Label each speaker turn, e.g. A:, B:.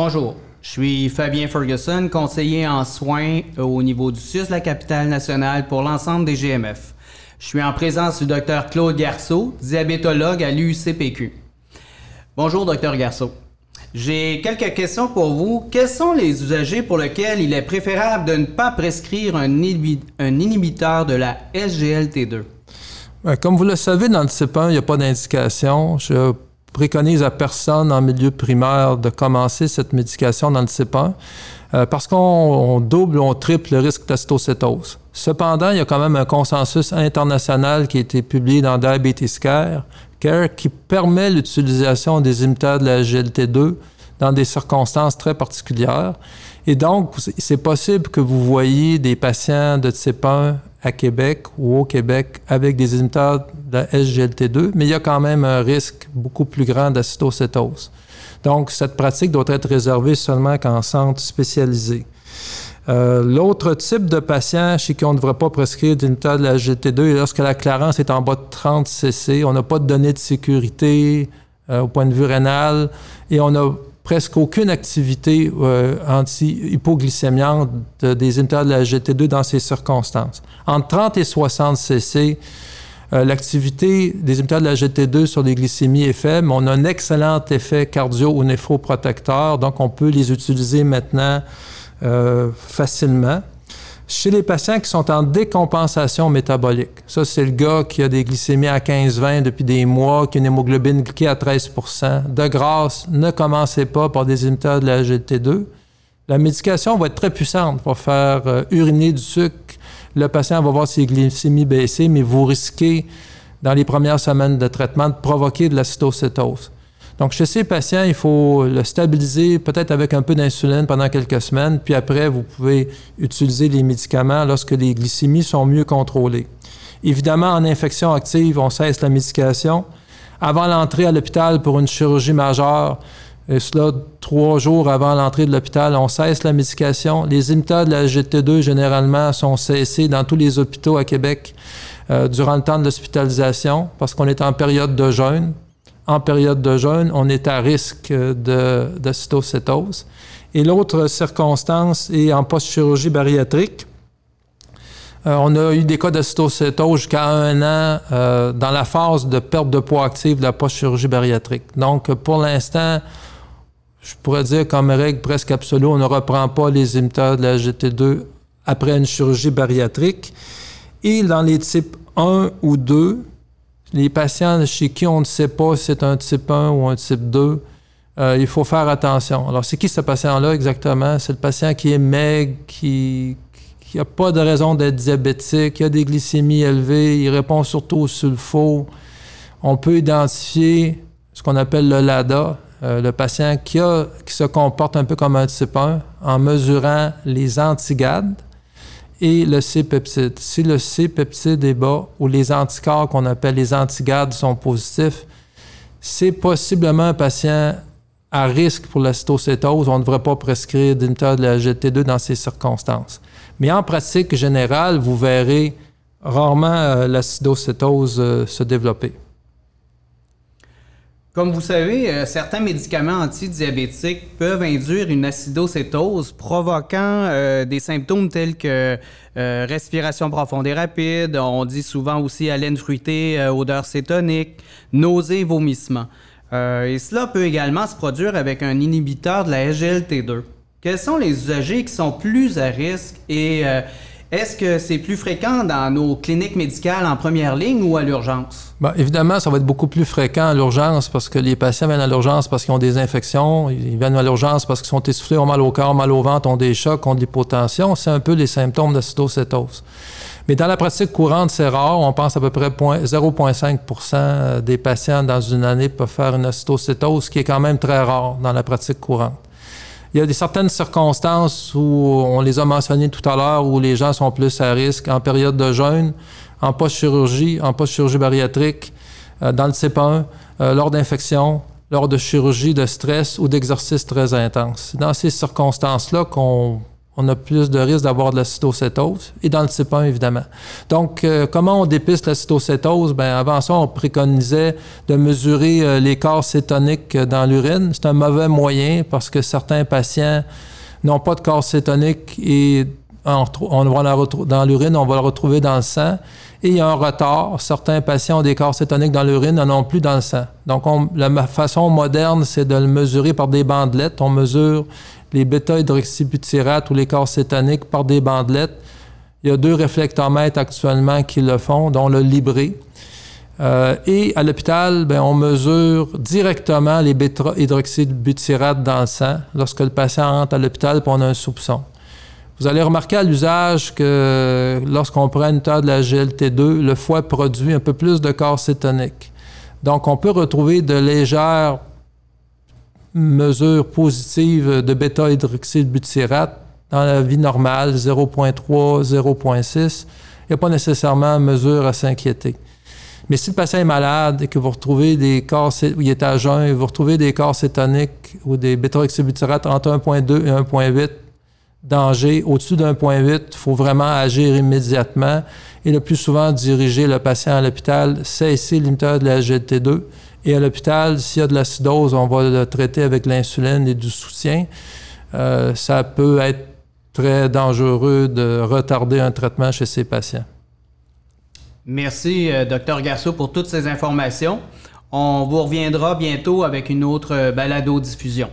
A: Bonjour, je suis Fabien Ferguson, conseiller en soins au niveau du CIUS, la capitale nationale, pour l'ensemble des GMF. Je suis en présence du docteur Claude Garceau, diabétologue à l'UCPQ. Bonjour, docteur Garceau. J'ai quelques questions pour vous. Quels sont les usagers pour lesquels il est préférable de ne pas prescrire un, inhibiteur de la SGLT2?
B: Ben, comme vous le savez, dans le CIP1, il n'y a pas d'indication. Préconise à personne en milieu primaire de commencer cette médication dans le CIP1 euh, parce qu'on double ou on triple le risque d'astocétose. Cependant, il y a quand même un consensus international qui a été publié dans Diabetes Care qui permet l'utilisation des imitateurs de la GLT2 dans des circonstances très particulières. Et donc, c'est possible que vous voyez des patients de type 1 à Québec ou au Québec avec des imitateurs de la SGLT2, mais il y a quand même un risque beaucoup plus grand d'acetocétose. Donc, cette pratique doit être réservée seulement qu'en centre spécialisé. Euh, l'autre type de patient chez qui on ne devrait pas prescrire d'inhibiteur de la GT2 est lorsque la clarence est en bas de 30 cc. On n'a pas de données de sécurité euh, au point de vue rénal et on n'a presque aucune activité euh, anti-hypoglycémiante des inhibiteurs de la GT2 dans ces circonstances. Entre 30 et 60 cc, l'activité des inhibiteurs de la GT2 sur les glycémies est faible, on a un excellent effet cardio ou néphroprotecteur, donc on peut les utiliser maintenant euh, facilement. Chez les patients qui sont en décompensation métabolique, ça c'est le gars qui a des glycémies à 15-20 depuis des mois, qui a une hémoglobine glyquée à 13 De grâce, ne commencez pas par des inhibiteurs de la GT2. La médication va être très puissante pour faire euh, uriner du sucre. Le patient va voir ses glycémies baisser, mais vous risquez, dans les premières semaines de traitement, de provoquer de la cytocétose. Donc, chez ces patients, il faut le stabiliser peut-être avec un peu d'insuline pendant quelques semaines, puis après, vous pouvez utiliser les médicaments lorsque les glycémies sont mieux contrôlées. Évidemment, en infection active, on cesse la médication. Avant l'entrée à l'hôpital pour une chirurgie majeure, et cela trois jours avant l'entrée de l'hôpital, on cesse la médication. Les imitateurs de la GT2, généralement, sont cessés dans tous les hôpitaux à Québec euh, durant le temps de l'hospitalisation parce qu'on est en période de jeûne en période de jeûne, on est à risque de, de cytocétose. Et l'autre circonstance est en post-chirurgie bariatrique. Euh, on a eu des cas de cytocétose jusqu'à un an euh, dans la phase de perte de poids active de la post-chirurgie bariatrique. Donc, pour l'instant, je pourrais dire comme règle presque absolue, on ne reprend pas les imiteurs de la GT2 après une chirurgie bariatrique. Et dans les types 1 ou 2, les patients chez qui on ne sait pas si c'est un type 1 ou un type 2, euh, il faut faire attention. Alors, c'est qui ce patient-là exactement? C'est le patient qui est maigre, qui n'a pas de raison d'être diabétique, qui a des glycémies élevées, il répond surtout au sulfo. On peut identifier ce qu'on appelle le LADA, euh, le patient qui, a, qui se comporte un peu comme un type 1 en mesurant les antigades et le C-peptide. Si le C-peptide est bas ou les anticorps qu'on appelle les antigades sont positifs, c'est possiblement un patient à risque pour la cytocétose. On ne devrait pas prescrire d'inhibiteur de la GT2 dans ces circonstances. Mais en pratique générale, vous verrez rarement euh, la cytocétose euh, se développer.
A: Comme vous savez, euh, certains médicaments antidiabétiques peuvent induire une acidocétose, provoquant euh, des symptômes tels que euh, respiration profonde et rapide, on dit souvent aussi haleine fruitée, odeur cétonique, nausées, vomissements. et cela peut également se produire avec un inhibiteur de la SGLT2. Quels sont les usagers qui sont plus à risque et est-ce que c'est plus fréquent dans nos cliniques médicales en première ligne ou à l'urgence?
B: Bien, évidemment, ça va être beaucoup plus fréquent à l'urgence parce que les patients viennent à l'urgence parce qu'ils ont des infections, ils viennent à l'urgence parce qu'ils sont essoufflés, ont mal au corps, mal au ventre, ont des chocs, ont de l'hypotension. C'est un peu les symptômes de cytocétose. Mais dans la pratique courante, c'est rare. On pense à peu près 0,5% des patients dans une année peuvent faire une cytocétose, qui est quand même très rare dans la pratique courante. Il y a des certaines circonstances où on les a mentionnées tout à l'heure où les gens sont plus à risque en période de jeûne, en post-chirurgie, en post-chirurgie bariatrique, euh, dans le CP1, euh, lors d'infections, lors de chirurgie de stress ou d'exercices très intenses. Dans ces circonstances-là qu'on on a plus de risque d'avoir de la cytocétose, et dans le type 1, évidemment. Donc, euh, comment on dépiste la cytocétose? Bien, avant ça, on préconisait de mesurer euh, les corps cétoniques dans l'urine. C'est un mauvais moyen parce que certains patients n'ont pas de corps cétonique et on, va la dans l'urine, on va le retrouver dans le sang. Et il y a un retard. Certains patients ont des corps cétoniques dans l'urine, n'en ont plus dans le sang. Donc, la façon moderne, c'est de le mesurer par des bandelettes. On mesure les bêta-hydroxybutyrate ou les corps cétoniques par des bandelettes. Il y a deux réflectomètres actuellement qui le font, dont le Libré. Euh, et à l'hôpital, ben, on mesure directement les bêta-hydroxybutyrate dans le sang lorsque le patient entre à l'hôpital et on a un soupçon. Vous allez remarquer à l'usage que lorsqu'on prend une taille de la GLT2, le foie produit un peu plus de corps cétonique. Donc, on peut retrouver de légères mesures positives de bêta-hydroxybutyrate dans la vie normale, 0.3, 0.6. Il n'y a pas nécessairement mesure à s'inquiéter. Mais si le patient est malade et que vous retrouvez des corps, il est à jeun, et vous retrouvez des corps cétoniques ou des bêta-hydroxybutyrate entre 1.2 et 1.8, danger au-dessus d'un point 8, il faut vraiment agir immédiatement et le plus souvent diriger le patient à l'hôpital, cesser l'imiteur de la GT2 et à l'hôpital, s'il y a de l'acidose, on va le traiter avec l'insuline et du soutien. Euh, ça peut être très dangereux de retarder un traitement chez ces patients.
A: Merci, euh, Dr Garceau, pour toutes ces informations. On vous reviendra bientôt avec une autre euh, balado-diffusion.